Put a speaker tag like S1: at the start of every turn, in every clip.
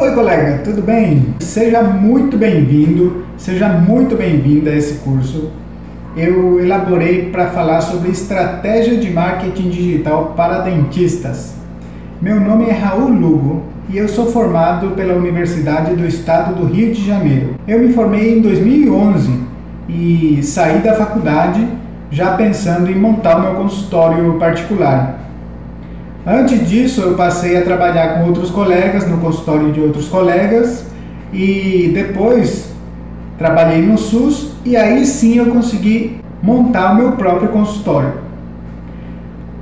S1: Oi, colega, tudo bem? Seja muito bem-vindo, seja muito bem-vinda a esse curso. Eu elaborei para falar sobre estratégia de marketing digital para dentistas. Meu nome é Raul Lugo e eu sou formado pela Universidade do Estado do Rio de Janeiro. Eu me formei em 2011 e saí da faculdade já pensando em montar o meu consultório particular. Antes disso, eu passei a trabalhar com outros colegas no consultório de outros colegas e depois trabalhei no SUS e aí sim eu consegui montar o meu próprio consultório.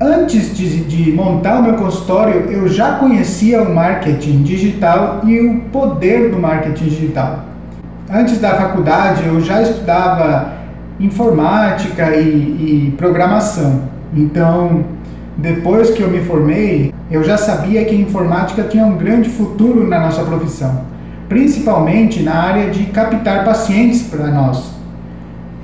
S1: Antes de, de, montar o meu consultório, eu já conhecia o marketing digital e o poder do marketing digital. Antes da faculdade, eu já estudava informática e, e programação. Então, depois que eu me formei, eu já sabia que a informática tinha um grande futuro na nossa profissão, principalmente na área de captar pacientes para nós.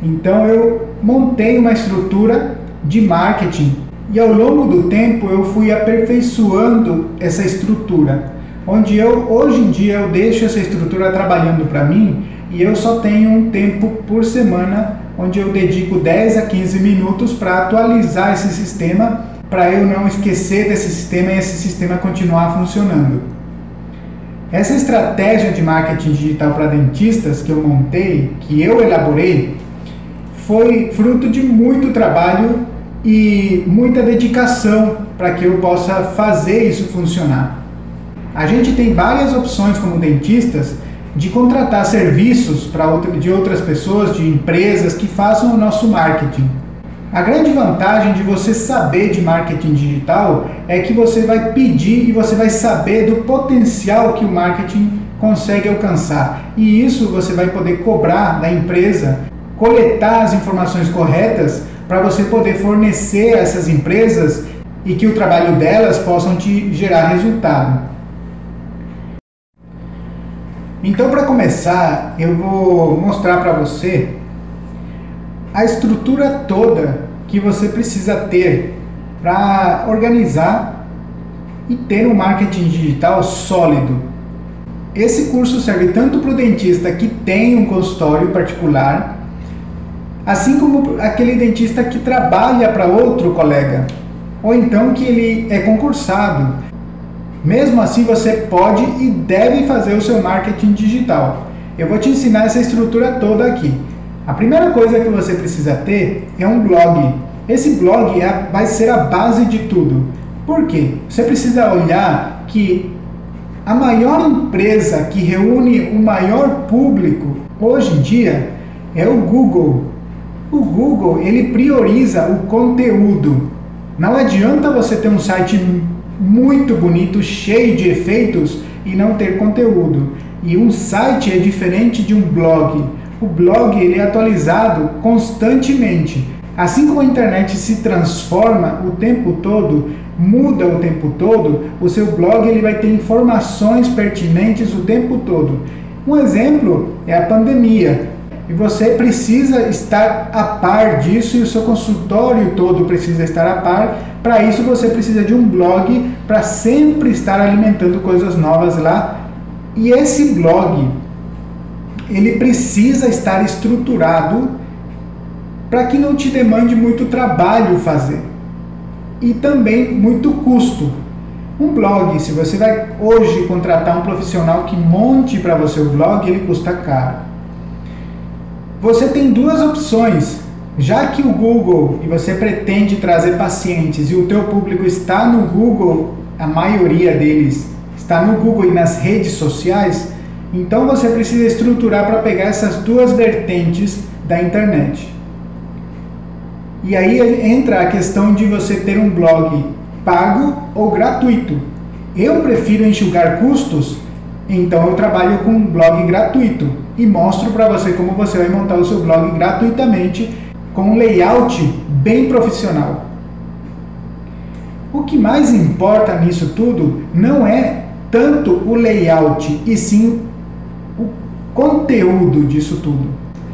S1: Então, eu montei uma estrutura de marketing e ao longo do tempo eu fui aperfeiçoando essa estrutura, onde eu hoje em dia eu deixo essa estrutura trabalhando para mim e eu só tenho um tempo por semana onde eu dedico 10 a 15 minutos para atualizar esse sistema, para eu não esquecer desse sistema e esse sistema continuar funcionando. Essa estratégia de marketing digital para dentistas que eu montei, que eu elaborei, foi fruto de muito trabalho e muita dedicação para que eu possa fazer isso funcionar. A gente tem várias opções como dentistas de contratar serviços para outra, de outras pessoas, de empresas que façam o nosso marketing. A grande vantagem de você saber de marketing digital é que você vai pedir e você vai saber do potencial que o marketing consegue alcançar. E isso você vai poder cobrar da empresa, coletar as informações corretas para você poder fornecer a essas empresas e que o trabalho delas possam te gerar resultado. Então, para começar, eu vou mostrar para você a estrutura toda que você precisa ter para organizar e ter um marketing digital sólido. Esse curso serve tanto para o dentista que tem um consultório particular, Assim como aquele dentista que trabalha para outro colega, ou então que ele é concursado. Mesmo assim, você pode e deve fazer o seu marketing digital. Eu vou te ensinar essa estrutura toda aqui. A primeira coisa que você precisa ter é um blog. Esse blog é, vai ser a base de tudo. Por quê? Você precisa olhar que a maior empresa que reúne o maior público hoje em dia é o Google. O Google, ele prioriza o conteúdo. Não adianta você ter um site muito bonito, cheio de efeitos e não ter conteúdo. E um site é diferente de um blog. O blog ele é atualizado constantemente. Assim como a internet se transforma o tempo todo, muda o tempo todo, o seu blog ele vai ter informações pertinentes o tempo todo. Um exemplo é a pandemia. E você precisa estar a par disso e o seu consultório todo precisa estar a par. Para isso você precisa de um blog para sempre estar alimentando coisas novas lá. E esse blog ele precisa estar estruturado para que não te demande muito trabalho fazer e também muito custo. Um blog, se você vai hoje contratar um profissional que monte para você o blog, ele custa caro você tem duas opções. Já que o Google e você pretende trazer pacientes e o teu público está no Google, a maioria deles está no Google e nas redes sociais, então você precisa estruturar para pegar essas duas vertentes da internet. E aí entra a questão de você ter um blog pago ou gratuito. Eu prefiro enxugar custos então eu trabalho com um blog gratuito e mostro para você como você vai montar o seu blog gratuitamente com um layout bem profissional. O que mais importa nisso tudo não é tanto o layout e sim conteúdo disso tudo.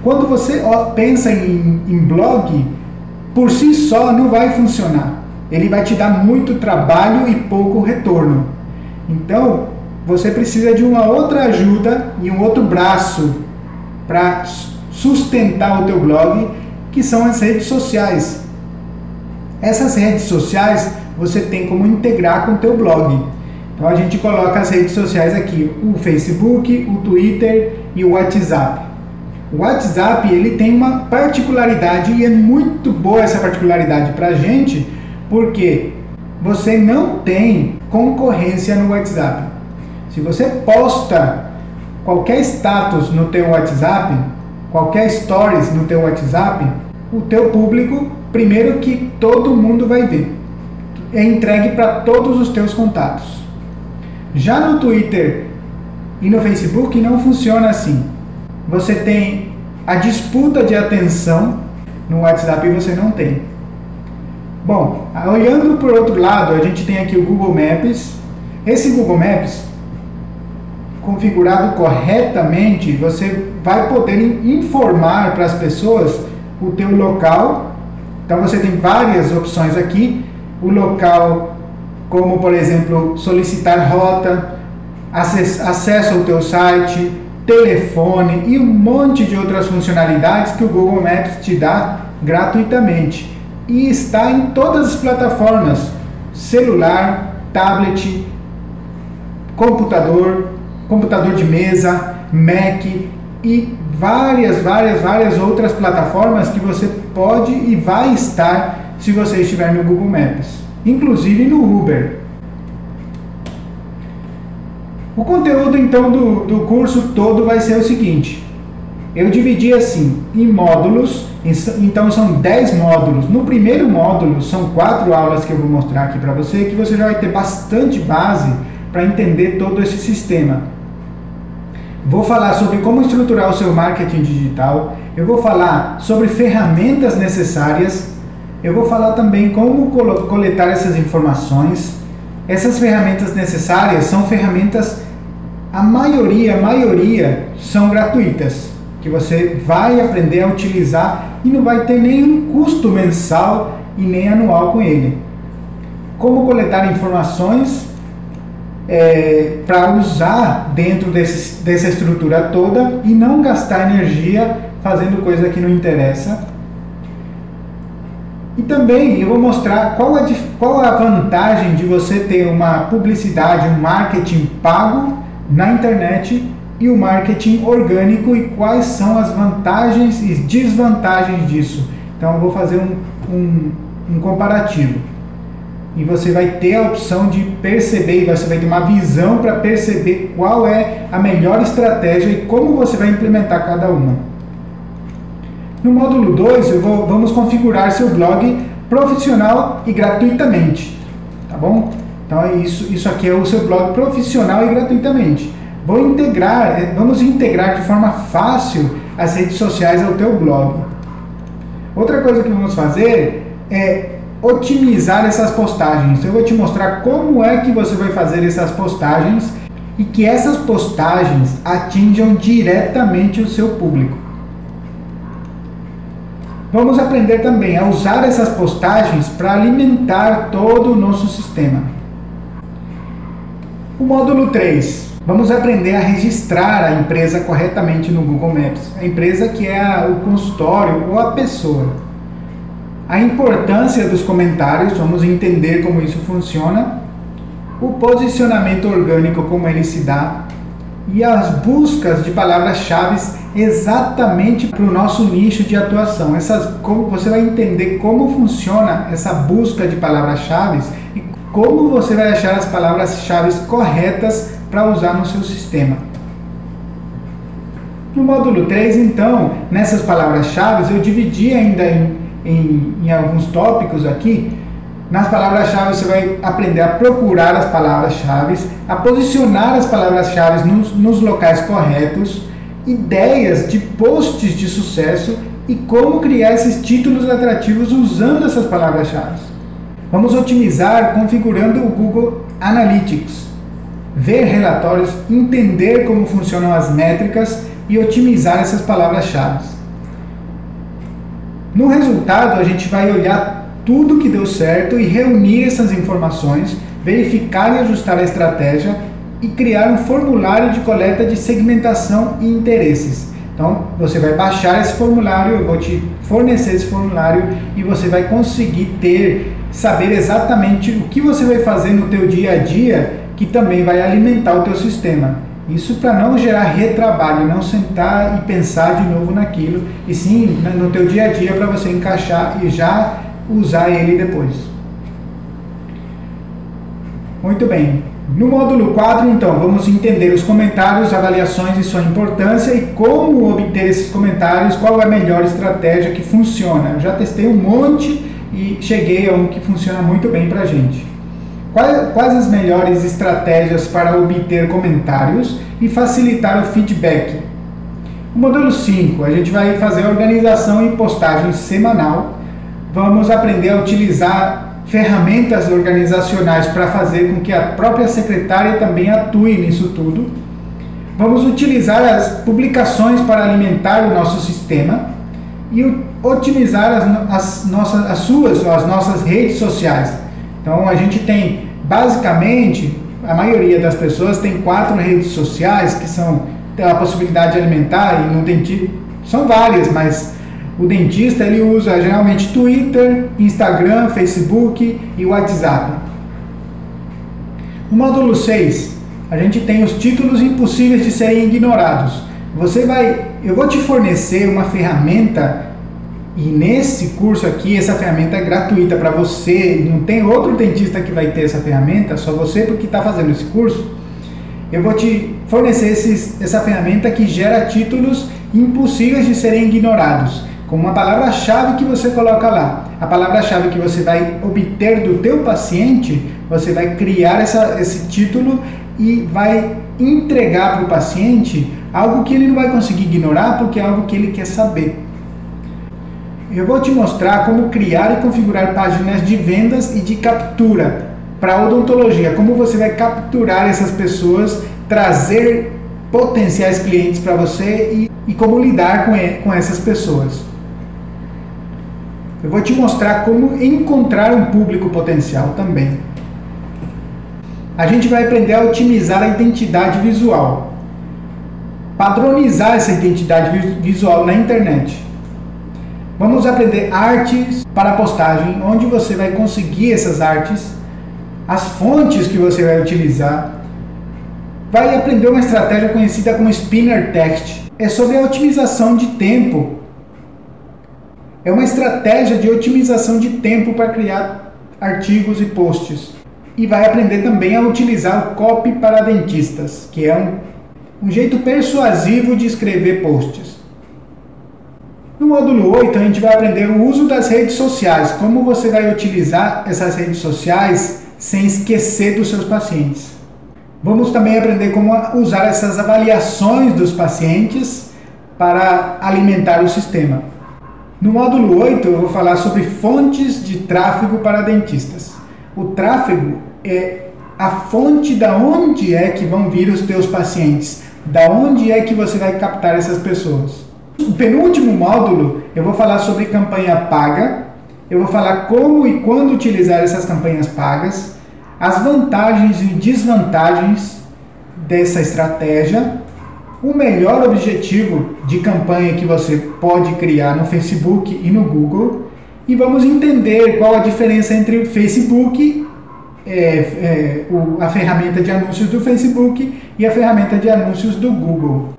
S1: Quando você pensa em, em blog, por si só não vai funcionar. Ele vai te dar muito trabalho e pouco retorno. Então, você precisa de uma outra ajuda e um outro braço para sustentar o teu blog, que são as redes sociais. Essas redes sociais você tem como integrar com o teu blog. Então a gente coloca as redes sociais aqui, o Facebook, o Twitter e o WhatsApp. O WhatsApp ele tem uma particularidade e é muito boa essa particularidade para a gente, porque você não tem concorrência no WhatsApp. Se você posta qualquer status no teu WhatsApp, qualquer stories no teu WhatsApp, o teu público, primeiro que todo mundo vai ver, é entregue para todos os teus contatos. Já no Twitter e no Facebook não funciona assim. Você tem a disputa de atenção no WhatsApp você não tem. Bom, olhando por outro lado, a gente tem aqui o Google Maps. Esse Google Maps, configurado corretamente, você vai poder informar para as pessoas o teu local. Então você tem várias opções aqui. O local, como por exemplo, solicitar rota, acesso ao teu site, telefone e um monte de outras funcionalidades que o Google Maps te dá gratuitamente e está em todas as plataformas: celular, tablet, computador, computador de mesa, Mac e várias, várias, várias outras plataformas que você pode e vai estar se você estiver no Google Maps, inclusive no Uber. O conteúdo então do, do curso todo vai ser o seguinte: eu dividi assim em módulos, então são 10 módulos. No primeiro módulo são quatro aulas que eu vou mostrar aqui para você, que você já vai ter bastante base para entender todo esse sistema. Vou falar sobre como estruturar o seu marketing digital, eu vou falar sobre ferramentas necessárias, eu vou falar também como coletar essas informações. Essas ferramentas necessárias são ferramentas, a maioria, a maioria são gratuitas que você vai aprender a utilizar e não vai ter nenhum custo mensal e nem anual com ele. Como coletar informações é, para usar dentro desse, dessa estrutura toda e não gastar energia fazendo coisa que não interessa. E também eu vou mostrar qual a, qual a vantagem de você ter uma publicidade, um marketing pago na internet e o marketing orgânico e quais são as vantagens e desvantagens disso. Então eu vou fazer um, um, um comparativo. E você vai ter a opção de perceber, você vai ter uma visão para perceber qual é a melhor estratégia e como você vai implementar cada uma. No módulo 2, vamos configurar seu blog profissional e gratuitamente. Tá bom? Então isso, isso aqui é o seu blog profissional e gratuitamente. Vou integrar, é, vamos integrar de forma fácil as redes sociais ao teu blog. Outra coisa que vamos fazer é otimizar essas postagens. Eu vou te mostrar como é que você vai fazer essas postagens e que essas postagens atinjam diretamente o seu público. Vamos aprender também a usar essas postagens para alimentar todo o nosso sistema. O módulo 3 Vamos aprender a registrar a empresa corretamente no Google Maps. A empresa que é o consultório ou a pessoa. A importância dos comentários, vamos entender como isso funciona. O posicionamento orgânico, como ele se dá. E as buscas de palavras-chave exatamente para o nosso nicho de atuação. Essas, como, você vai entender como funciona essa busca de palavras-chave como você vai achar as palavras-chave corretas para usar no seu sistema. No módulo 3, então, nessas palavras-chave, eu dividi ainda em, em, em alguns tópicos aqui. Nas palavras-chave, você vai aprender a procurar as palavras-chave, a posicionar as palavras-chave nos, nos locais corretos, ideias de posts de sucesso e como criar esses títulos atrativos usando essas palavras-chave. Vamos otimizar configurando o Google Analytics ver relatórios, entender como funcionam as métricas e otimizar essas palavras-chave. No resultado, a gente vai olhar tudo que deu certo e reunir essas informações, verificar e ajustar a estratégia e criar um formulário de coleta de segmentação e interesses. Então, você vai baixar esse formulário, eu vou te fornecer esse formulário e você vai conseguir ter, saber exatamente o que você vai fazer no teu dia a dia que também vai alimentar o teu sistema. Isso para não gerar retrabalho, não sentar e pensar de novo naquilo, e sim no teu dia a dia para você encaixar e já usar ele depois. Muito bem. No módulo 4, então, vamos entender os comentários, avaliações e sua importância e como obter esses comentários, qual é a melhor estratégia que funciona. Eu já testei um monte e cheguei a um que funciona muito bem para a gente. Quais, quais as melhores estratégias para obter comentários e facilitar o feedback? No módulo 5, a gente vai fazer organização e postagem semanal. Vamos aprender a utilizar ferramentas organizacionais para fazer com que a própria secretária também atue nisso tudo. Vamos utilizar as publicações para alimentar o nosso sistema e otimizar as, as, nossas, as suas, as nossas redes sociais. Então a gente tem basicamente a maioria das pessoas tem quatro redes sociais que são a possibilidade de alimentar e não tem são várias, mas o dentista ele usa geralmente Twitter, Instagram, Facebook e WhatsApp. No módulo 6, a gente tem os títulos impossíveis de serem ignorados. Você vai, eu vou te fornecer uma ferramenta e nesse curso aqui essa ferramenta é gratuita para você, não tem outro dentista que vai ter essa ferramenta, só você porque está fazendo esse curso. Eu vou te fornecer esses, essa ferramenta que gera títulos impossíveis de serem ignorados com uma palavra-chave que você coloca lá. A palavra-chave que você vai obter do teu paciente, você vai criar essa, esse título e vai entregar para o paciente algo que ele não vai conseguir ignorar porque é algo que ele quer saber. Eu vou te mostrar como criar e configurar páginas de vendas e de captura para odontologia, como você vai capturar essas pessoas, trazer potenciais clientes para você e, e como lidar com, com essas pessoas. Eu vou te mostrar como encontrar um público potencial também. A gente vai aprender a otimizar a identidade visual, padronizar essa identidade visual na internet. Vamos aprender artes para postagem, onde você vai conseguir essas artes, as fontes que você vai utilizar. Vai aprender uma estratégia conhecida como Spinner Text. É sobre a otimização de tempo é uma estratégia de otimização de tempo para criar artigos e posts. E vai aprender também a utilizar o copy para dentistas, que é um, um jeito persuasivo de escrever posts. No módulo 8, a gente vai aprender o uso das redes sociais, como você vai utilizar essas redes sociais sem esquecer dos seus pacientes. Vamos também aprender como usar essas avaliações dos pacientes para alimentar o sistema. No módulo 8, eu vou falar sobre fontes de tráfego para dentistas. O tráfego é a fonte da onde é que vão vir os teus pacientes, da onde é que você vai captar essas pessoas. No penúltimo módulo, eu vou falar sobre campanha paga, eu vou falar como e quando utilizar essas campanhas pagas, as vantagens e desvantagens dessa estratégia o melhor objetivo de campanha que você pode criar no Facebook e no Google e vamos entender qual a diferença entre o Facebook, é, é, o, a ferramenta de anúncios do Facebook e a ferramenta de anúncios do Google.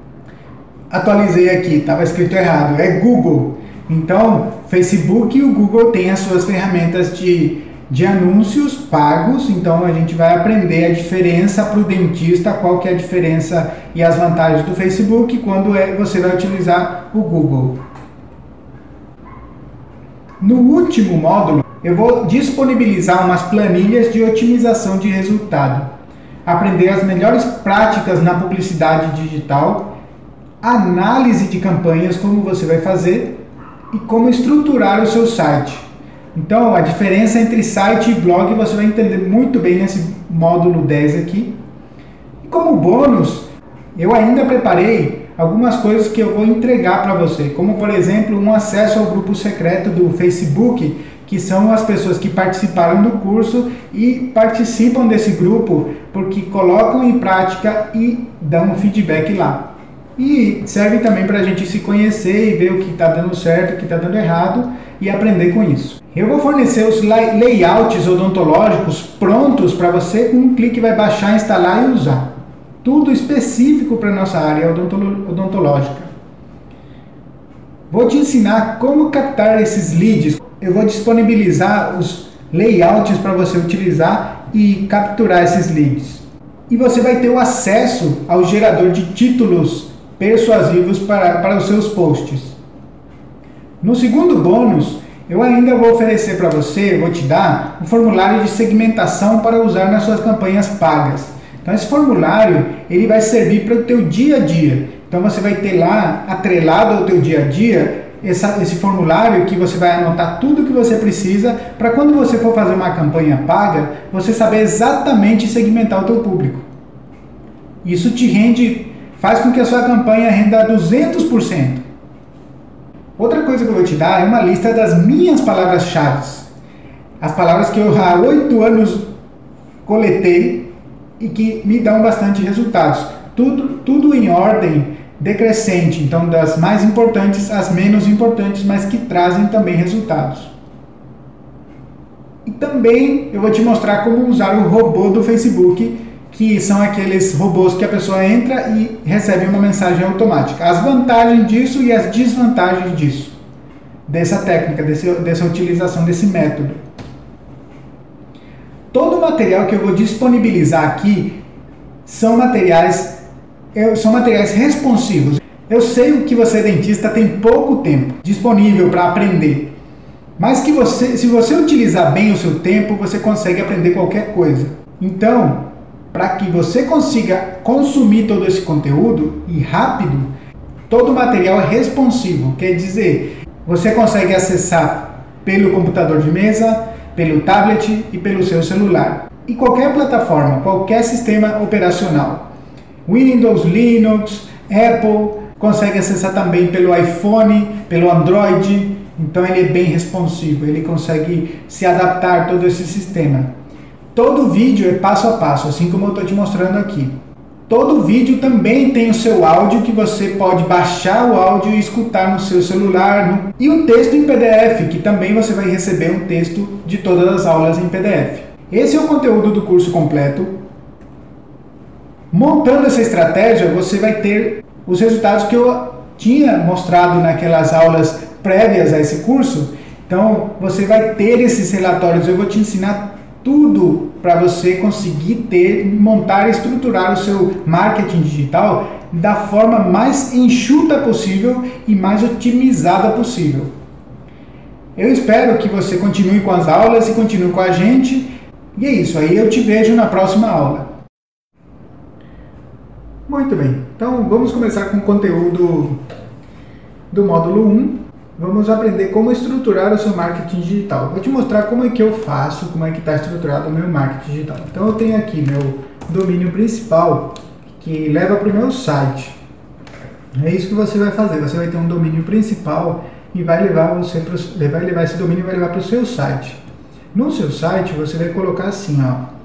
S1: Atualizei aqui, estava escrito errado, é Google. Então, Facebook e o Google têm as suas ferramentas de de anúncios pagos, então a gente vai aprender a diferença para o dentista, qual que é a diferença e as vantagens do Facebook quando é, você vai utilizar o Google. No último módulo, eu vou disponibilizar umas planilhas de otimização de resultado, aprender as melhores práticas na publicidade digital, análise de campanhas, como você vai fazer e como estruturar o seu site. Então, a diferença entre site e blog você vai entender muito bem nesse módulo 10 aqui. E como bônus, eu ainda preparei algumas coisas que eu vou entregar para você, como por exemplo, um acesso ao grupo secreto do Facebook, que são as pessoas que participaram do curso e participam desse grupo porque colocam em prática e dão feedback lá. E serve também para a gente se conhecer e ver o que está dando certo, o que está dando errado e aprender com isso. Eu vou fornecer os layouts odontológicos prontos para você, com um clique vai baixar, instalar e usar. Tudo específico para nossa área odontológica. Vou te ensinar como captar esses leads. Eu vou disponibilizar os layouts para você utilizar e capturar esses leads. E você vai ter o acesso ao gerador de títulos persuasivos para, para os seus posts. No segundo bônus, eu ainda vou oferecer para você, vou te dar um formulário de segmentação para usar nas suas campanhas pagas. Então esse formulário ele vai servir para o teu dia a dia. Então você vai ter lá atrelado ao teu dia a dia essa, esse formulário que você vai anotar tudo que você precisa para quando você for fazer uma campanha paga, você saber exatamente segmentar o teu público. Isso te rende, faz com que a sua campanha renda 200%. Outra coisa que eu vou te dar é uma lista das minhas palavras-chave. As palavras que eu há oito anos coletei e que me dão bastante resultados. Tudo, tudo em ordem decrescente, então das mais importantes às menos importantes, mas que trazem também resultados. E também eu vou te mostrar como usar o robô do Facebook, que são aqueles robôs que a pessoa entra e recebe uma mensagem automática. As vantagens disso e as desvantagens disso, dessa técnica, desse, dessa utilização desse método. Todo o material que eu vou disponibilizar aqui são materiais são materiais responsivos. Eu sei que você, dentista, tem pouco tempo disponível para aprender. Mas que você, se você utilizar bem o seu tempo, você consegue aprender qualquer coisa. Então, para que você consiga consumir todo esse conteúdo e rápido, todo o material é responsivo, quer dizer, você consegue acessar pelo computador de mesa, pelo tablet e pelo seu celular. E qualquer plataforma, qualquer sistema operacional. Windows, Linux, Apple, consegue acessar também pelo iPhone, pelo Android, então ele é bem responsivo, ele consegue se adaptar a todo esse sistema. Todo vídeo é passo a passo, assim como eu estou te mostrando aqui. Todo vídeo também tem o seu áudio que você pode baixar o áudio e escutar no seu celular. E o texto em PDF, que também você vai receber um texto de todas as aulas em PDF. Esse é o conteúdo do curso completo. Montando essa estratégia, você vai ter os resultados que eu tinha mostrado naquelas aulas prévias a esse curso. Então, você vai ter esses relatórios, eu vou te ensinar tudo para você conseguir ter, montar e estruturar o seu marketing digital da forma mais enxuta possível e mais otimizada possível. Eu espero que você continue com as aulas e continue com a gente. E é isso, aí eu te vejo na próxima aula. Muito bem, então vamos começar com o conteúdo do módulo 1. Vamos aprender como estruturar o seu marketing digital. Vou te mostrar como é que eu faço, como é que está estruturado o meu marketing digital. Então eu tenho aqui meu domínio principal que leva para o meu site. É isso que você vai fazer. Você vai ter um domínio principal e vai levar você pro, vai levar esse domínio vai levar para o seu site. No seu site você vai colocar assim, ó.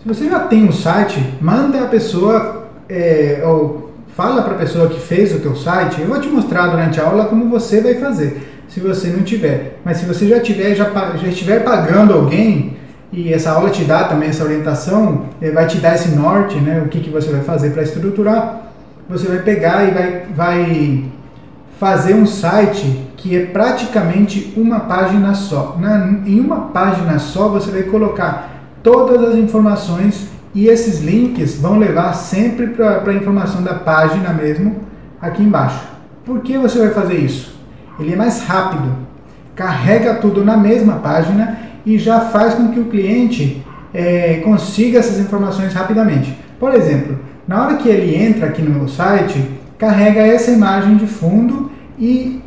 S1: Se você já tem um site, manda a pessoa é, ou fala para a pessoa que fez o teu site, eu vou te mostrar durante a aula como você vai fazer, se você não tiver. Mas se você já tiver, já, já estiver pagando alguém, e essa aula te dá também essa orientação, é, vai te dar esse norte, né, o que, que você vai fazer para estruturar, você vai pegar e vai, vai fazer um site que é praticamente uma página só. Na, em uma página só você vai colocar todas as informações e esses links vão levar sempre para a informação da página mesmo, aqui embaixo. Por que você vai fazer isso? Ele é mais rápido, carrega tudo na mesma página e já faz com que o cliente é, consiga essas informações rapidamente. Por exemplo, na hora que ele entra aqui no meu site, carrega essa imagem de fundo e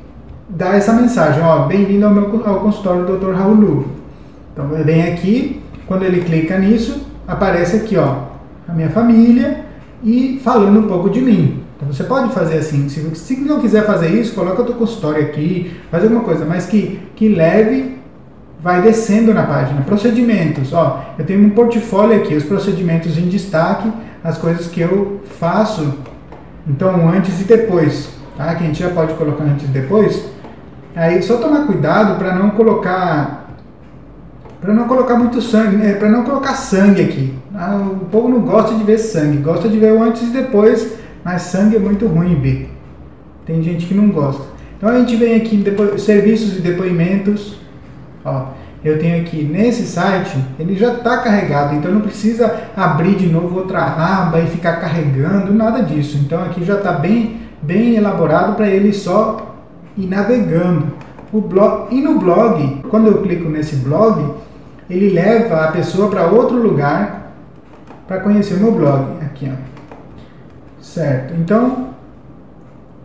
S1: dá essa mensagem, ó, bem-vindo ao meu ao consultório do Dr. Raul Lu. Então, vem aqui, quando ele clica nisso, aparece aqui, ó, a minha família e falando um pouco de mim. Então você pode fazer assim, se, se não quiser fazer isso, coloca o teu consultório aqui, faz alguma coisa, mas que, que leve, vai descendo na página. Procedimentos, ó, eu tenho um portfólio aqui, os procedimentos em destaque, as coisas que eu faço, então antes e depois, tá? Que a gente já pode colocar antes e depois. Aí só tomar cuidado para não colocar para não colocar muito sangue, né? para não colocar sangue aqui. Ah, o povo não gosta de ver sangue, gosta de ver o antes e depois, mas sangue é muito ruim ver. Tem gente que não gosta. Então a gente vem aqui em serviços e depoimentos, Ó, eu tenho aqui nesse site, ele já está carregado, então não precisa abrir de novo outra aba e ficar carregando, nada disso. Então aqui já está bem, bem elaborado para ele só ir navegando. O blog, e no blog, quando eu clico nesse blog, ele leva a pessoa para outro lugar para conhecer o meu blog. Aqui, ó. Certo. Então,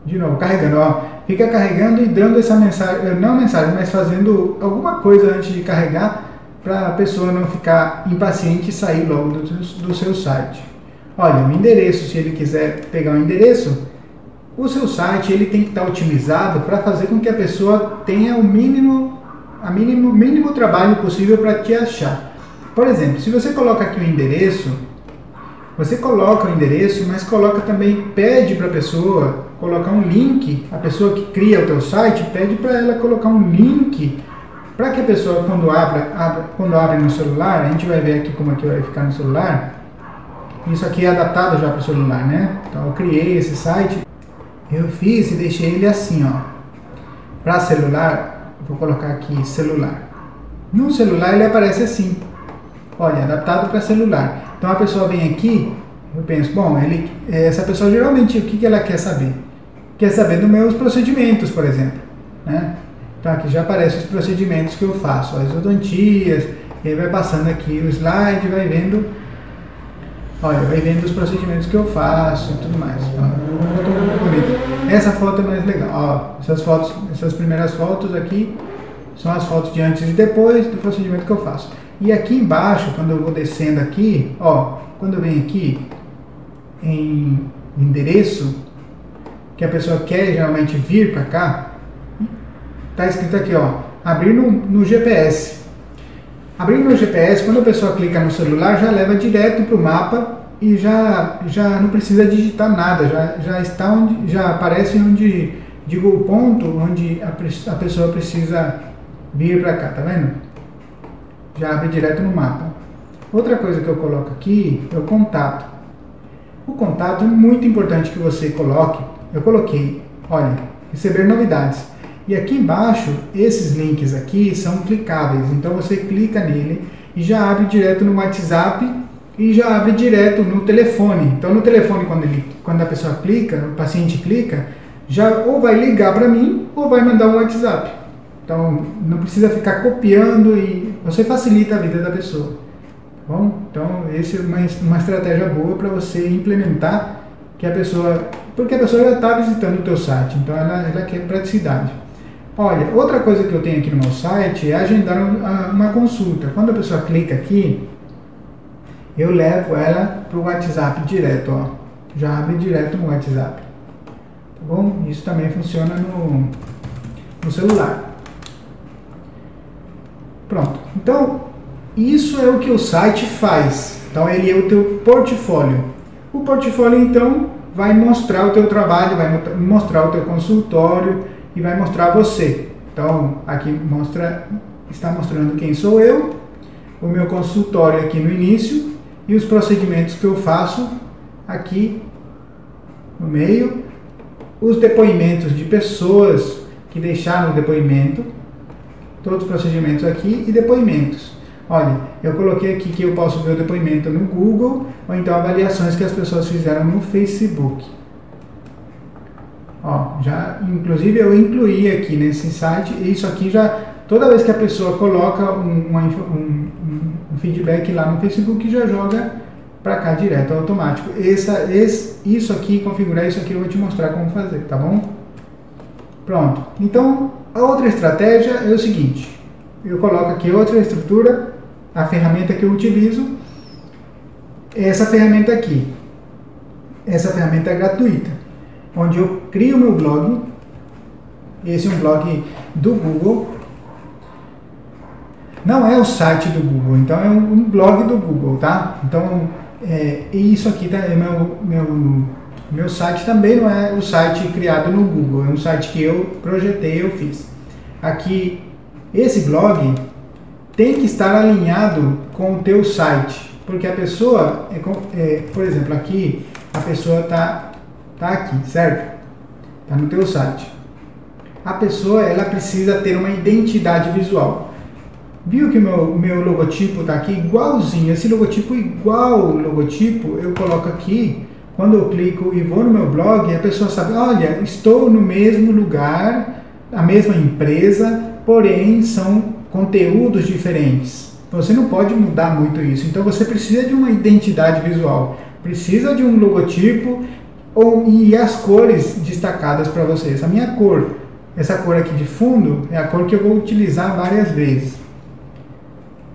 S1: de novo, carregando, ó fica carregando e dando essa mensagem, eh, não mensagem, mas fazendo alguma coisa antes de carregar para a pessoa não ficar impaciente e sair logo do, do seu site. Olha, o endereço, se ele quiser pegar o um endereço, o seu site ele tem que estar otimizado para fazer com que a pessoa tenha o mínimo, a mínimo, mínimo trabalho possível para te achar. Por exemplo, se você coloca aqui o endereço, você coloca o endereço, mas coloca também, pede para a pessoa colocar um link, a pessoa que cria o teu site pede para ela colocar um link para que a pessoa quando abre, abre, quando abre no celular, a gente vai ver aqui como é que vai ficar no celular. Isso aqui é adaptado já para o celular, né? Então eu criei esse site, eu fiz e deixei ele assim, ó. Para celular, vou colocar aqui celular. No celular ele aparece assim. Olha, adaptado para celular. Então a pessoa vem aqui, eu penso, bom, ele, essa pessoa geralmente o que, que ela quer saber? Quer saber dos meus procedimentos, por exemplo. Né? Então aqui já aparecem os procedimentos que eu faço, as odontias, e aí vai passando aqui o slide, vai vendo, olha, vai vendo os procedimentos que eu faço e tudo mais. Ó, Essa foto é mais legal. Ó, essas fotos, essas primeiras fotos aqui são as fotos de antes e depois do procedimento que eu faço. E aqui embaixo, quando eu vou descendo aqui, ó, quando eu venho aqui em endereço, que a pessoa quer geralmente vir para cá, tá escrito aqui, ó, abrir no, no GPS. Abrindo no GPS, quando a pessoa clica no celular, já leva direto para o mapa e já, já não precisa digitar nada, já, já está onde, já aparece onde digo o ponto onde a, a pessoa precisa vir para cá, tá vendo? já abre direto no mapa. Outra coisa que eu coloco aqui é o contato. O contato é muito importante que você coloque. Eu coloquei, olha, receber novidades. E aqui embaixo, esses links aqui são clicáveis. Então você clica nele e já abre direto no WhatsApp e já abre direto no telefone. Então no telefone, quando, ele, quando a pessoa clica, o paciente clica, já ou vai ligar para mim ou vai mandar um WhatsApp. Então não precisa ficar copiando e você facilita a vida da pessoa. Tá bom? Então, essa é uma, uma estratégia boa para você implementar que a pessoa, porque a pessoa já está visitando o teu site, então ela, ela quer praticidade. Olha, outra coisa que eu tenho aqui no meu site é agendar uma consulta. Quando a pessoa clica aqui, eu levo ela para o WhatsApp direto, ó. Já abre direto no WhatsApp. Tá bom? Isso também funciona no, no celular. Pronto. Então, isso é o que o site faz. Então, ele é o teu portfólio. O portfólio, então, vai mostrar o teu trabalho, vai mostrar o teu consultório e vai mostrar você. Então, aqui mostra, está mostrando quem sou eu, o meu consultório aqui no início e os procedimentos que eu faço aqui no meio, os depoimentos de pessoas que deixaram o depoimento todos os procedimentos aqui e depoimentos. Olha, eu coloquei aqui que eu posso ver o depoimento no Google ou então avaliações que as pessoas fizeram no Facebook. Ó, já, inclusive eu incluí aqui nesse site, isso aqui já, toda vez que a pessoa coloca um, um, um, feedback lá no Facebook, já joga para cá direto, automático. Essa, esse, isso aqui, configurar isso aqui, eu vou te mostrar como fazer, tá bom? Pronto. Então, a outra estratégia é o seguinte: eu coloco aqui outra estrutura, a ferramenta que eu utilizo, essa ferramenta aqui. Essa ferramenta é gratuita, onde eu crio meu blog. Esse é um blog do Google. não é o site do Google, então é um blog do Google, tá? Então, é, isso aqui tá, é meu, meu, meu site também não é o site criado no Google, é um site que eu projetei, eu fiz. Aqui, esse blog tem que estar alinhado com o teu site, porque a pessoa, é, é, por exemplo, aqui a pessoa tá, tá aqui, certo? Tá no teu site. A pessoa ela precisa ter uma identidade visual. Viu que meu, meu logotipo está aqui igualzinho, esse logotipo igual logotipo, eu coloco aqui, quando eu clico e vou no meu blog, a pessoa sabe, olha, estou no mesmo lugar, a mesma empresa, porém são conteúdos diferentes. Você não pode mudar muito isso. Então você precisa de uma identidade visual, precisa de um logotipo ou, e as cores destacadas para você. Essa minha cor, essa cor aqui de fundo é a cor que eu vou utilizar várias vezes.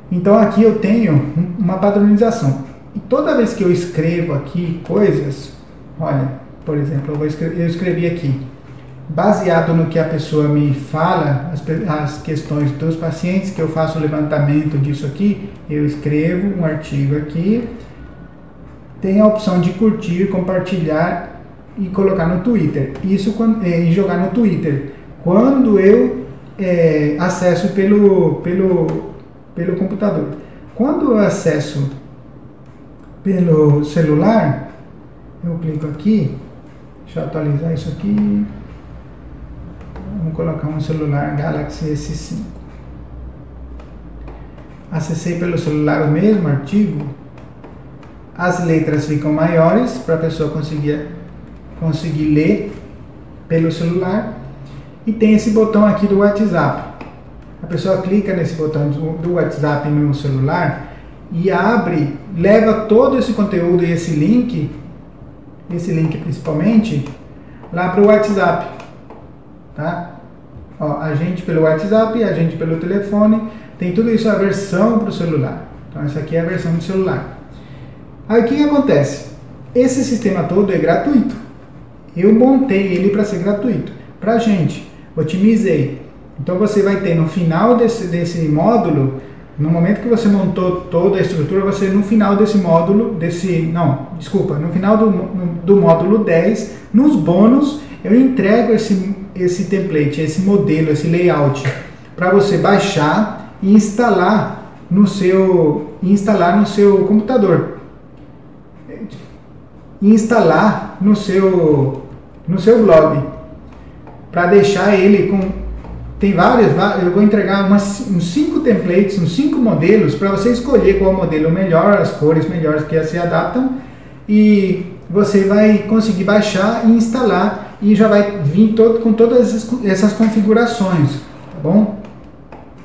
S1: Então aqui eu tenho uma padronização. E toda vez que eu escrevo aqui coisas, olha, por exemplo, eu, escrever, eu escrevi aqui, baseado no que a pessoa me fala, as, as, questões dos pacientes, que eu faço o levantamento disso aqui, eu escrevo um artigo aqui, tem a opção de curtir, compartilhar e colocar no Twitter. Isso é, e jogar no Twitter. Quando eu é, acesso pelo, pelo pelo computador. Quando eu acesso pelo celular, eu clico aqui, deixa eu atualizar isso aqui. Vamos colocar um celular Galaxy S5. Acessei pelo celular o mesmo artigo. As letras ficam maiores para a pessoa conseguir, conseguir ler pelo celular. E tem esse botão aqui do WhatsApp a pessoa clica nesse botão do WhatsApp no celular e abre, leva todo esse conteúdo e esse link, esse link principalmente, lá para o WhatsApp, tá? Ó, a gente pelo WhatsApp, a gente pelo telefone, tem tudo isso a versão para o celular. Então essa aqui é a versão do celular. Aí o que, acontece? Esse sistema todo é gratuito. Eu montei ele para ser gratuito. Para gente, otimizei, então você vai ter no final desse, desse módulo, no momento que você montou toda a estrutura, você no final desse módulo, desse, não, desculpa, no final do, do módulo 10, nos bônus, eu entrego esse, esse template, esse modelo, esse layout, para você baixar e instalar no seu, instalar no seu computador. Instalar no seu, no seu blog, para deixar ele com tem várias, eu vou entregar umas, uns cinco templates, uns cinco modelos para você escolher qual modelo melhor, as cores melhores que se adaptam e você vai conseguir baixar e instalar e já vai vir todo, com todas essas configurações, tá bom?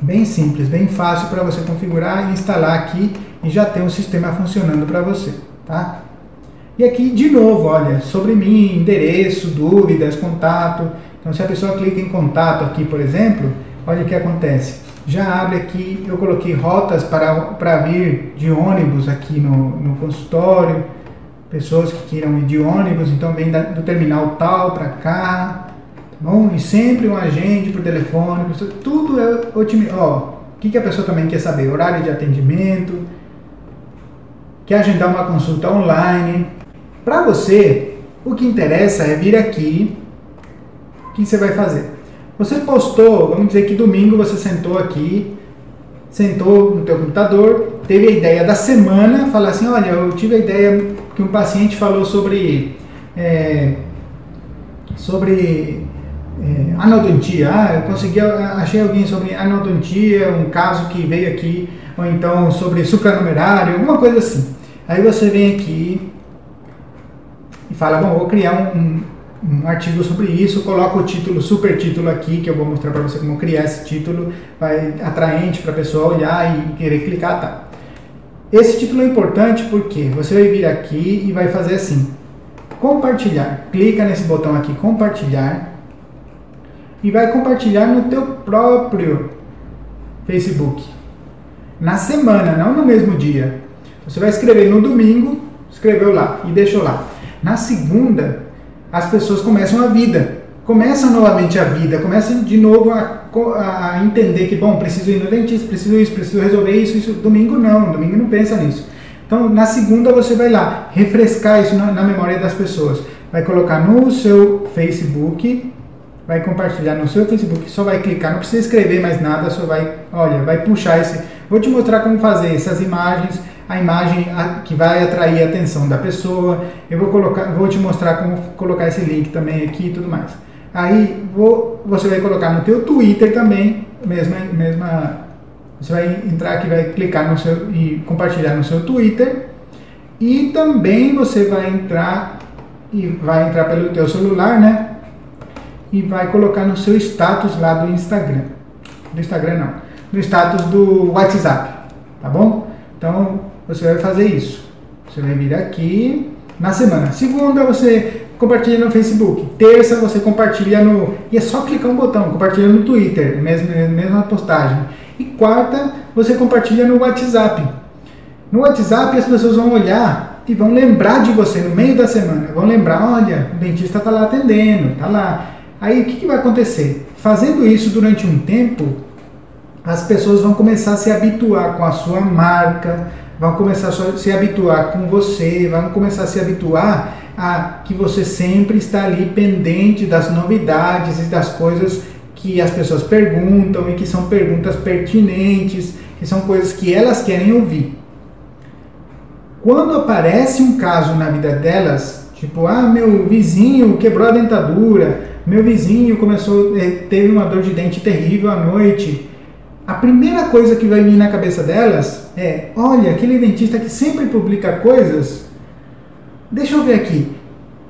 S1: Bem simples, bem fácil para você configurar e instalar aqui e já ter um sistema funcionando para você, tá? E aqui de novo, olha, sobre mim, endereço, dúvidas, contato, então, se a pessoa clica em contato aqui, por exemplo, olha o que acontece. Já abre aqui, eu coloquei rotas para, para vir de ônibus aqui no, no consultório, pessoas que queiram ir de ônibus, então vem da, do terminal tal para cá, tá bom? E sempre um agente por telefone, tudo é otimizado. Ó, o que, que a pessoa também quer saber? Horário de atendimento, quer agendar uma consulta online. Para você, o que interessa é vir aqui que você vai fazer? Você postou, vamos dizer que domingo você sentou aqui, sentou no teu computador, teve a ideia da semana, falar assim, olha, eu tive a ideia que um paciente falou sobre é, sobre é, anodontia. Ah, eu consegui, achei alguém sobre anodontia, um caso que veio aqui, ou então sobre supranumerário, alguma coisa assim. Aí você vem aqui fala, bom, vou criar um, um um artigo sobre isso, coloca o título, super título aqui, que eu vou mostrar para você como criar esse título, vai atraente para a pessoa olhar e querer clicar, tá? Esse título é importante porque você vai vir aqui e vai fazer assim, compartilhar, clica nesse botão aqui, compartilhar, e vai compartilhar no teu próprio Facebook, na semana, não no mesmo dia. Você vai escrever no domingo, escreveu lá e deixou lá. Na segunda, as pessoas começam a vida, começa novamente a vida, começa de novo a, a entender que, bom, preciso ir no dentista, preciso isso, preciso resolver isso, isso. Domingo não, domingo não pensa nisso. Então, na segunda você vai lá, refrescar isso na, na memória das pessoas. Vai colocar no seu Facebook, vai compartilhar no seu Facebook, só vai clicar, não precisa escrever mais nada, só vai, olha, vai puxar esse. Vou te mostrar como fazer essas imagens, a imagem que vai atrair a atenção da pessoa. Eu vou colocar, vou te mostrar como colocar esse link também aqui e tudo mais. Aí vou, você vai colocar no teu Twitter também, mesma, mesma, você vai entrar aqui, vai clicar no seu e compartilhar no seu Twitter. E também você vai entrar e vai entrar pelo teu celular, né? e vai colocar no seu status lá do Instagram. Do Instagram não, no status do WhatsApp, tá bom? Então você vai fazer isso. Você vai vir aqui na semana. Segunda você compartilha no Facebook. Terça você compartilha no. E é só clicar um botão, compartilha no Twitter, mesmo, mesma postagem. E quarta você compartilha no WhatsApp. No WhatsApp as pessoas vão olhar e vão lembrar de você no meio da semana. Vão lembrar, olha, o dentista está lá atendendo, está lá. Aí o que, que vai acontecer? Fazendo isso durante um tempo, as pessoas vão começar a se habituar com a sua marca, vão começar a se habituar com você, vão começar a se habituar a que você sempre está ali pendente das novidades e das coisas que as pessoas perguntam e que são perguntas pertinentes, que são coisas que elas querem ouvir. Quando aparece um caso na vida delas, tipo, ah, meu vizinho quebrou a dentadura, meu vizinho começou, eh, teve uma dor de dente terrível à noite. A primeira coisa que vai vir na cabeça delas é: olha, aquele dentista que sempre publica coisas. Deixa eu ver aqui.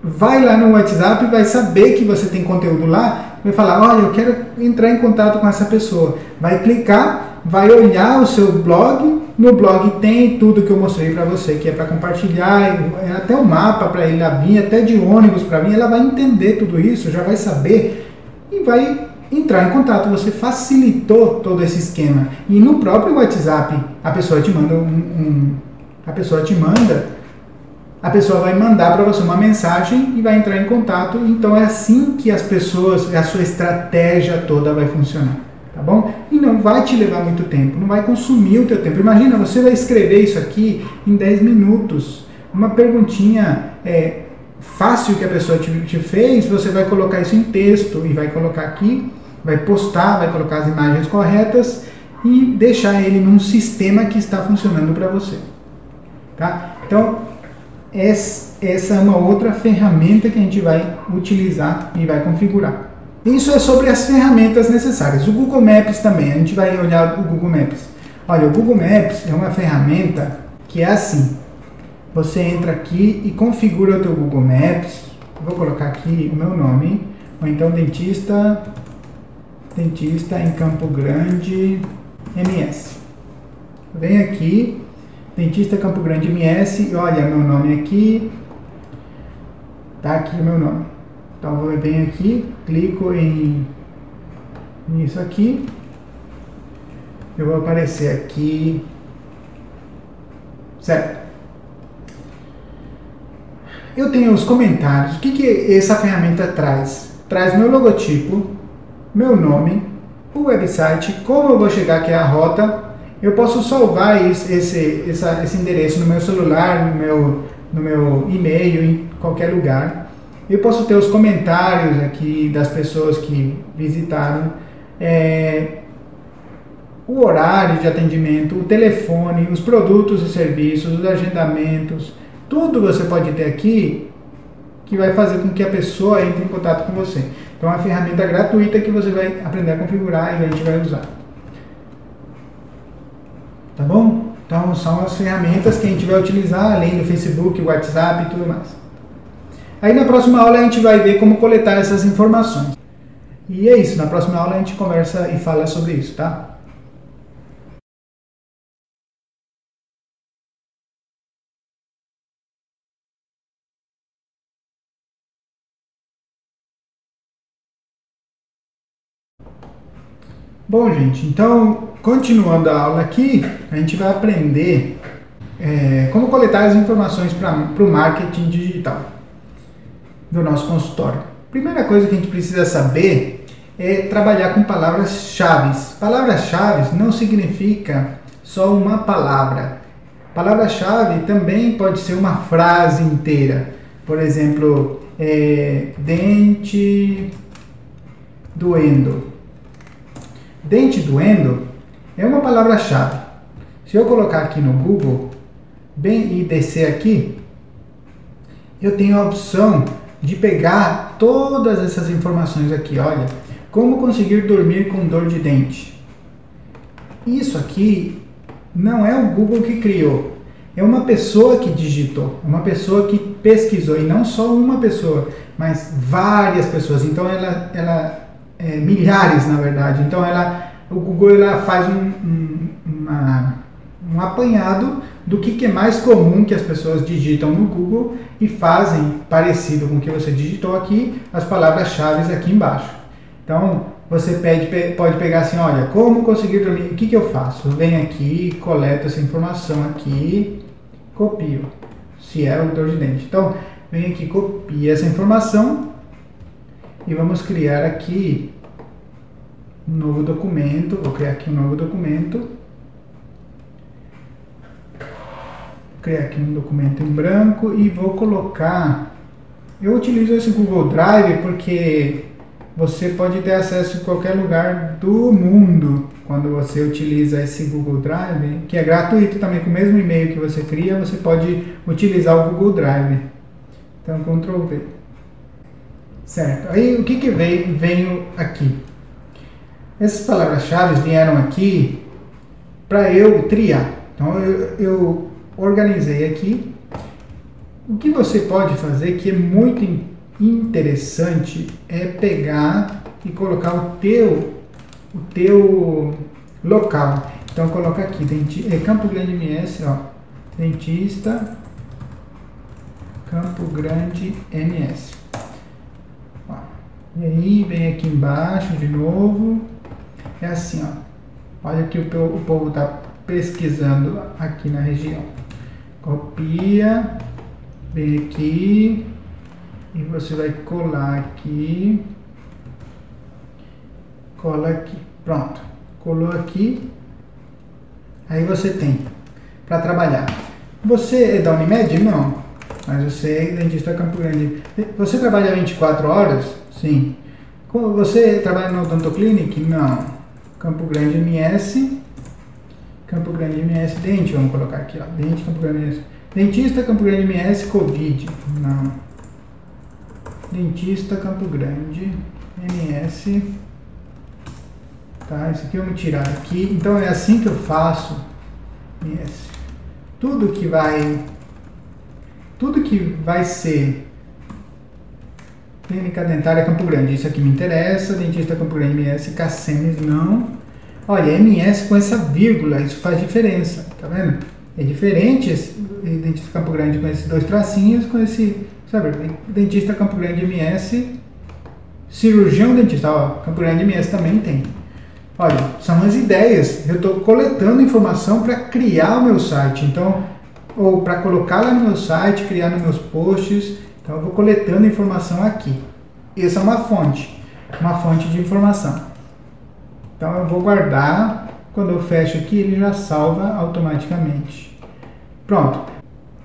S1: Vai lá no WhatsApp, vai saber que você tem conteúdo lá, vai falar: olha, eu quero entrar em contato com essa pessoa. Vai clicar, vai olhar o seu blog no blog tem tudo que eu mostrei para você, que é para compartilhar, é até o mapa para ele vir, até de ônibus para mim, ela vai entender tudo isso, já vai saber e vai entrar em contato. Você facilitou todo esse esquema. E no próprio WhatsApp, a pessoa te manda um, um a pessoa te manda, a pessoa vai mandar para você uma mensagem e vai entrar em contato. Então é assim que as pessoas, a sua estratégia toda vai funcionar tá bom? E não vai te levar muito tempo, não vai consumir o teu tempo. Imagina, você vai escrever isso aqui em 10 minutos. Uma perguntinha é, fácil que a pessoa te, te fez, você vai colocar isso em texto e vai colocar aqui, vai postar, vai colocar as imagens corretas e deixar ele num sistema que está funcionando para você. Tá? Então, essa é uma outra ferramenta que a gente vai utilizar e vai configurar. Isso é sobre as ferramentas necessárias. O Google Maps também, a gente vai olhar o Google Maps. Olha, o Google Maps é uma ferramenta que é assim. Você entra aqui e configura o teu Google Maps. Vou colocar aqui o meu nome, ou então dentista, dentista em Campo Grande, MS. Vem aqui, dentista Campo Grande MS, olha meu nome aqui, tá aqui o meu nome. Então eu venho aqui, clico em nisso aqui, eu vou aparecer aqui, certo? Eu tenho os comentários. O que, que essa ferramenta traz? Traz meu logotipo, meu nome, o website, como eu vou chegar aqui a rota. Eu posso salvar esse, esse, esse endereço no meu celular, no meu, no meu e-mail, em qualquer lugar. Eu posso ter os comentários aqui das pessoas que visitaram, é, o horário de atendimento, o telefone, os produtos e serviços, os agendamentos, tudo você pode ter aqui que vai fazer com que a pessoa entre em contato com você. Então é uma ferramenta gratuita que você vai aprender a configurar e a gente vai usar. Tá bom? Então são as ferramentas que a gente vai utilizar além do Facebook, WhatsApp e tudo mais. Aí na próxima aula a gente vai ver como coletar essas informações. E é isso, na próxima aula a gente conversa e fala sobre isso, tá? Bom, gente, então, continuando a aula aqui, a gente vai aprender é, como coletar as informações para o marketing digital do nosso consultório. Primeira coisa que a gente precisa saber é trabalhar com palavras-chave. Palavras-chave não significa só uma palavra. Palavra-chave também pode ser uma frase inteira. Por exemplo, é, dente doendo. Dente doendo é uma palavra-chave. Se eu colocar aqui no Google bem, e descer aqui, eu tenho a opção de pegar todas essas informações aqui. Olha, como conseguir dormir com dor de dente. Isso aqui não é o Google que criou, é uma pessoa que digitou, uma pessoa que pesquisou, e não só uma pessoa, mas várias pessoas. Então ela, ela é, milhares na verdade. Então ela, o Google ela faz um, um, uma, um apanhado do que, que, é mais comum que as pessoas digitam no Google e fazem parecido com o que você digitou aqui, as palavras-chave aqui embaixo. Então, você pede, pode pegar assim, olha, como conseguir dormir, o que, que eu faço? Venho aqui, coleto essa informação aqui, copio, se é o dor de dente. Então, venho aqui, copio essa informação e vamos criar aqui um novo documento, vou criar aqui um novo documento, vou criar aqui um documento em branco e vou colocar, eu utilizo esse Google Drive porque você pode ter acesso em qualquer lugar do mundo quando você utiliza esse Google Drive, que é gratuito também, com o mesmo e-mail que você cria, você pode utilizar o Google Drive. Então, Ctrl V. Certo. Aí, o que, que veio, veio aqui? Essas palavras-chave vieram aqui para eu triar. Então, eu, eu organizei aqui. O que você pode fazer, que é muito interessante é pegar e colocar o teu, o teu local. Então coloca aqui, denti, é Campo Grande MS, ó, dentista, Campo Grande MS. E aí vem aqui embaixo de novo, é assim, ó. Olha que o, o povo está pesquisando aqui na região. Copia, vem aqui, e você vai colar aqui, cola aqui, pronto, colou aqui, aí você tem para trabalhar. Você é da Unimed? Não, mas você é dentista Campo Grande. Você trabalha 24 horas? Sim. Você trabalha no Odontoclinic? Não. Campo Grande MS, Campo Grande MS Dente, vamos colocar aqui, ó, Dente Campo Grande MS. Dentista Campo Grande MS Covid? Não. Dentista Campo Grande, MS. Tá, isso aqui vou tirar aqui. Então é assim que eu faço. MS. Tudo que vai tudo que vai ser Clínica Dentária Campo Grande, isso aqui me interessa, Dentista Campo Grande, MS, Cassemes não. Olha, MS com essa vírgula, isso faz diferença, tá vendo? É diferente esse Dentista Campo Grande com esses dois tracinhos, com esse Sabe, dentista Campo Grande MS, cirurgião dentista, ó, Campo Grande MS também tem. Olha, são as ideias. Eu estou coletando informação para criar o meu site, então, ou para colocar lá no meu site, criar nos meus posts. Então, eu vou coletando informação aqui. Essa é uma fonte, uma fonte de informação. Então, eu vou guardar. Quando eu fecho aqui, ele já salva automaticamente. Pronto.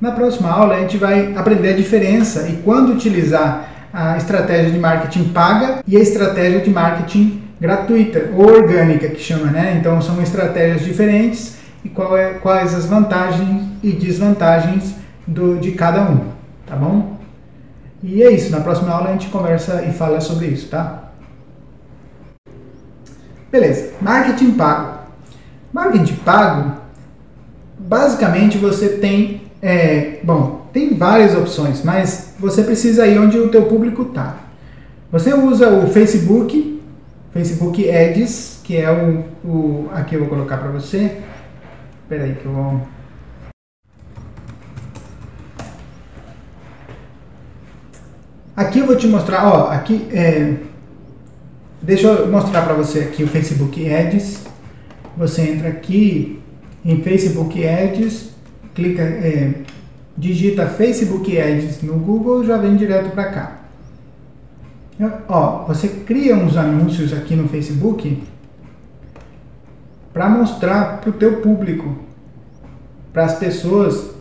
S1: Na próxima aula a gente vai aprender a diferença e quando utilizar a estratégia de marketing paga e a estratégia de marketing gratuita ou orgânica que chama, né? Então são estratégias diferentes e qual é, quais as vantagens e desvantagens do, de cada um, tá bom? E é isso, na próxima aula a gente conversa e fala sobre isso, tá? Beleza, marketing pago. Marketing pago, basicamente você tem é, bom, tem várias opções, mas você precisa ir onde o teu público está. Você usa o Facebook, Facebook Ads, que é o, o aqui eu vou colocar para você. Espera aí que eu vou Aqui eu vou te mostrar, ó, aqui é, deixa eu mostrar para você aqui o Facebook Ads. Você entra aqui em Facebook Ads, clica, é, digita Facebook Ads no Google, já vem direto para cá. Ó, você cria uns anúncios aqui no Facebook para mostrar para o teu público, para as pessoas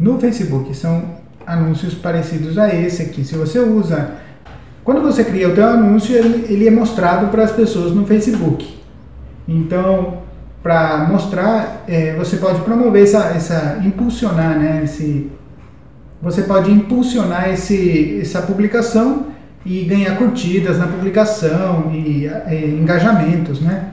S1: no Facebook. São anúncios parecidos a esse aqui. Se você usa, quando você cria o teu anúncio, ele, ele é mostrado para as pessoas no Facebook. Então, para mostrar, é, você pode promover essa, essa impulsionar, né? Esse, você pode impulsionar esse, essa publicação e ganhar curtidas na publicação e é, engajamentos, né?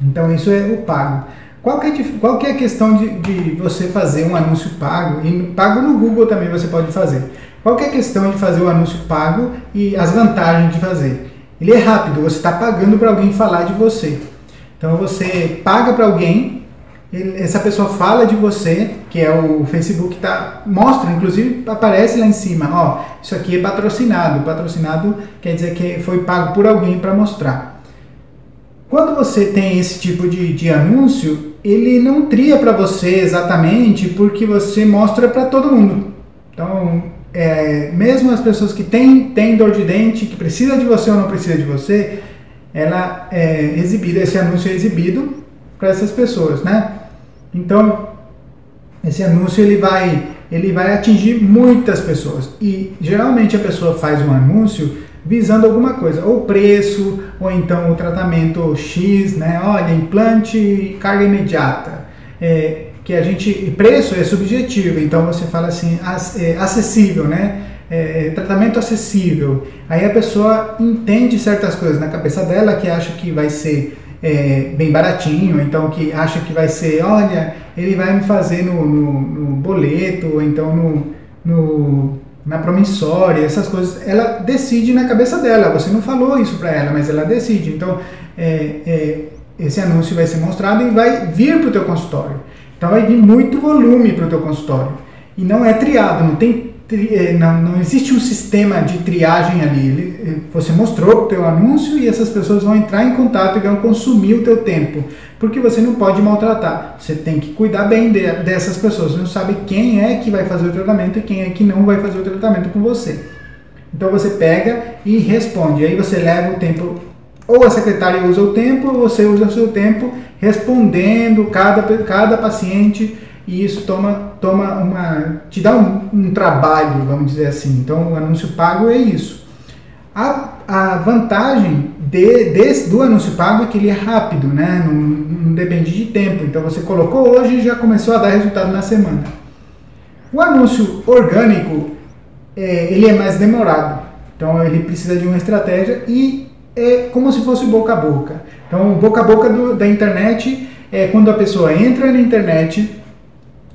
S1: Então isso é o pago. Qual que é, qual que é a questão de, de você fazer um anúncio pago? E pago no Google também você pode fazer. Qual que é a questão de fazer o anúncio pago e as vantagens de fazer? Ele é rápido, você está pagando para alguém falar de você. Então você paga para alguém, ele, essa pessoa fala de você, que é o Facebook tá mostra, inclusive aparece lá em cima, ó, isso aqui é patrocinado. Patrocinado quer dizer que foi pago por alguém para mostrar. Quando você tem esse tipo de, de anúncio, ele não tria para você exatamente porque você mostra para todo mundo. Então, é, mesmo as pessoas que têm, têm dor de dente, que precisa de você ou não precisa de você, ela é exibida, esse anúncio é exibido para essas pessoas, né? Então, esse anúncio ele vai, ele vai atingir muitas pessoas e geralmente a pessoa faz um anúncio visando alguma coisa, ou preço, ou então o tratamento X, né? Olha, implante carga imediata. É, que a gente preço é subjetivo, então você fala assim é, acessível, né? É, é, tratamento acessível. Aí a pessoa entende certas coisas na cabeça dela que acha que vai ser é, bem baratinho, então que acha que vai ser, olha, ele vai me fazer no, no, no boleto, ou então no, no, na promissória, essas coisas. Ela decide na cabeça dela. Você não falou isso para ela, mas ela decide. Então é, é, esse anúncio vai ser mostrado e vai vir para o teu consultório. Então vai vir muito volume para o teu consultório. E não é triado, não tem não, não existe um sistema de triagem ali. É, você mostrou o teu anúncio e essas pessoas vão entrar em contato e vão consumir o teu tempo. Porque você não pode maltratar. Você tem que cuidar bem de, dessas pessoas. Você não sabe quem é que vai fazer o tratamento e quem é que não vai fazer o tratamento com você. Então você pega e responde. Aí você leva o tempo. Ou a secretária usa o tempo, ou você usa o seu tempo respondendo cada, cada paciente e isso toma, toma uma, te dá um, um, trabalho, vamos dizer assim. Então, o anúncio pago é isso. A, a vantagem de, desse, do anúncio pago é que ele é rápido, né? Não, não depende de tempo. Então, você colocou hoje e já começou a dar resultado na semana. O anúncio orgânico, é, ele é mais demorado. Então, ele precisa de uma estratégia e é como se fosse boca a boca. Então, boca a boca do, da internet é quando a pessoa entra na internet,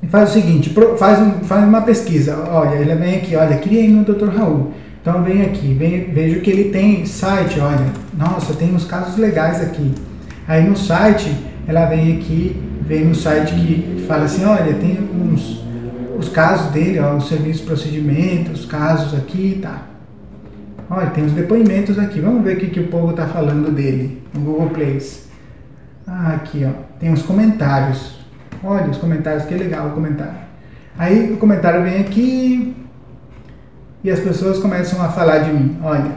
S1: faz o seguinte, faz, um, faz uma pesquisa, olha, ele vem aqui, olha, queria no Dr. Raul. Então vem aqui, vem, vejo que ele tem site, olha, nossa, tem uns casos legais aqui. Aí no site, ela vem aqui, vem no site que fala assim, olha, tem uns os casos dele, ó, os serviços, procedimentos, casos aqui, tá. Olha, tem os depoimentos aqui. Vamos ver o que, que o povo está falando dele no Google Place. Ah, aqui, ó, tem os comentários. Olha os comentários, que legal o comentário. Aí o comentário vem aqui e as pessoas começam a falar de mim. Olha,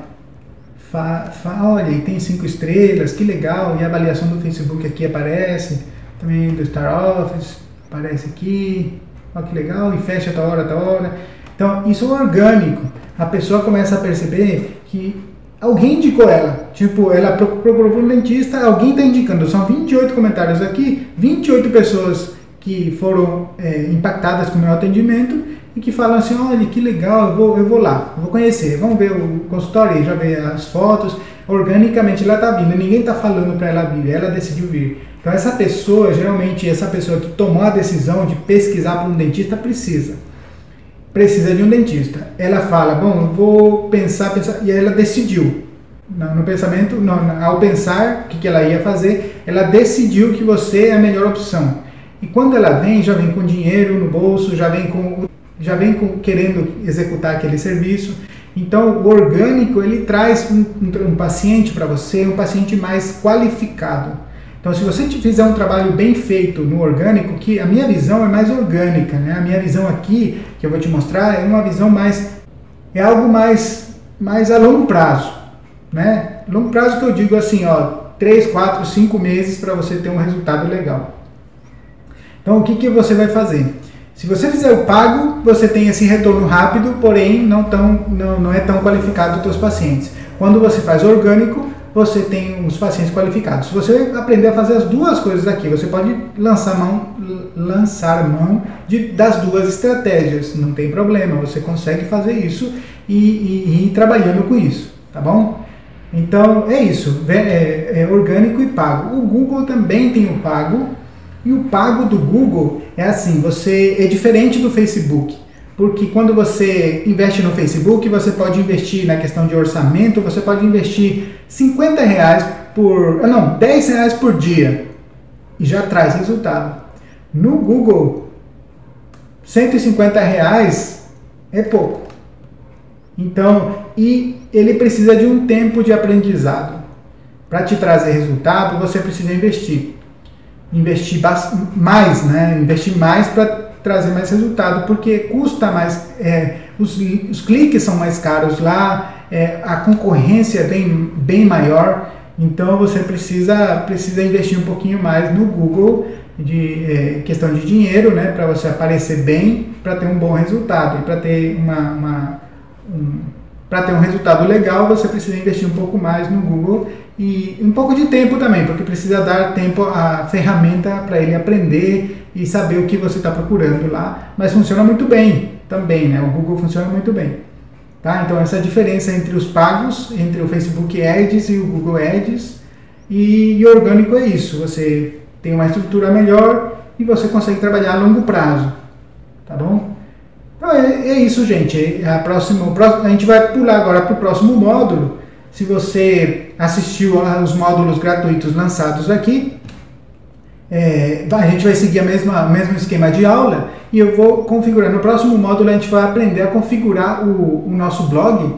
S1: fa, fa, olha, e tem cinco estrelas, que legal. E a avaliação do Facebook aqui aparece, também do Star Office, aparece aqui. Olha que legal, e fecha tal hora, tal hora. Então, isso é orgânico. A pessoa começa a perceber que alguém indicou ela. Tipo, ela procurou para um dentista, alguém está indicando. São 28 comentários aqui, 28 pessoas que foram é, impactadas com o meu atendimento e que falam assim, olha, que legal, eu vou, eu vou lá, eu vou conhecer, vamos ver o consultório, já ver as fotos, organicamente ela está vindo, ninguém está falando para ela vir, ela decidiu vir. Então essa pessoa, geralmente essa pessoa que tomou a decisão de pesquisar para um dentista precisa precisa de um dentista. Ela fala, bom, eu vou pensar, pensar, e ela decidiu. No, pensamento, no, ao pensar o que, que ela ia fazer, ela decidiu que você é a melhor opção. E quando ela vem, já vem com dinheiro no bolso, já vem com, já vem com, querendo executar aquele serviço. Então, o orgânico ele traz um, um, um paciente para você, um paciente mais qualificado. Então, se você fizer um trabalho bem feito no orgânico, que a minha visão é mais orgânica, né? A minha visão aqui, que eu vou te mostrar, é uma visão mais é algo mais mais a longo prazo. né? Longo prazo que eu digo assim, ó, 3, 4, 5 meses para você ter um resultado legal. Então, o que, que você vai fazer? Se você fizer o pago, você tem esse retorno rápido, porém não, tão, não, não é tão qualificado os seus pacientes. Quando você faz orgânico, você tem os pacientes qualificados. Se você aprender a fazer as duas coisas aqui, você pode lançar mão, lançar mão de, das duas estratégias, não tem problema, você consegue fazer isso e, e, e ir trabalhando com isso, tá bom? Então é isso, é, é orgânico e pago. O Google também tem o pago, e o pago do Google é assim, você é diferente do Facebook. Porque quando você investe no Facebook, você pode investir na questão de orçamento, você pode investir 50 reais por. Ah, não, 10 reais por dia. E já traz resultado. No Google, 150 reais é pouco. Então, e ele precisa de um tempo de aprendizado. Para te trazer resultado, você precisa investir. Investir mais, né? Investir mais para trazer mais resultado, porque custa mais, é, os, os, cliques são mais caros lá, é, a concorrência é bem, bem maior, então você precisa, precisa investir um pouquinho mais no Google de é, questão de dinheiro, né, para você aparecer bem, para ter um bom resultado. E para ter uma, uma um, para ter um resultado legal, você precisa investir um pouco mais no Google e um pouco de tempo também, porque precisa dar tempo à ferramenta para ele aprender e saber o que você está procurando lá. Mas funciona muito bem também, né? O Google funciona muito bem. Tá? Então essa é diferença entre os pagos, entre o Facebook Ads e o Google Ads. E, e orgânico é isso, você tem uma estrutura melhor e você consegue trabalhar a longo prazo. Tá bom? Então é, é isso, gente. A, próxima, a gente vai pular agora para o próximo módulo. Se você assistiu aos módulos gratuitos lançados aqui, é, a gente vai seguir a mesma mesmo esquema de aula e eu vou configurar. No próximo módulo a gente vai aprender a configurar o, o nosso blog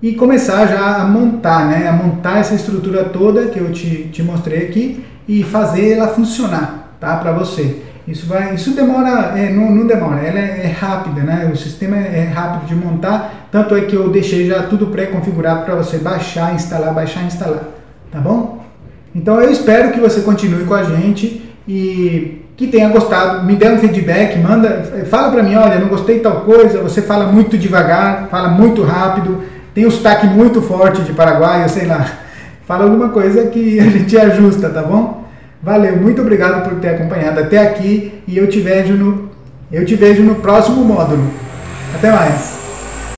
S1: e começar já a montar, né? A montar essa estrutura toda que eu te, te mostrei aqui e fazer ela funcionar, tá? Para você. Isso vai, isso demora, é, não, não, demora, ela é, é, rápida, né? O sistema é, é, rápido de montar, tanto é que eu deixei já tudo pré-configurado para você baixar, instalar, baixar, instalar, tá bom? Então eu espero que você continue com a gente e que tenha gostado, me dê um feedback, manda, fala para mim, olha, não gostei de tal coisa, você fala muito devagar, fala muito rápido, tem um sotaque muito forte de Paraguai, eu sei lá. Fala alguma coisa que a gente ajusta, tá bom? Valeu, muito obrigado por ter acompanhado até aqui e eu te vejo no, eu te vejo no próximo módulo. Até mais!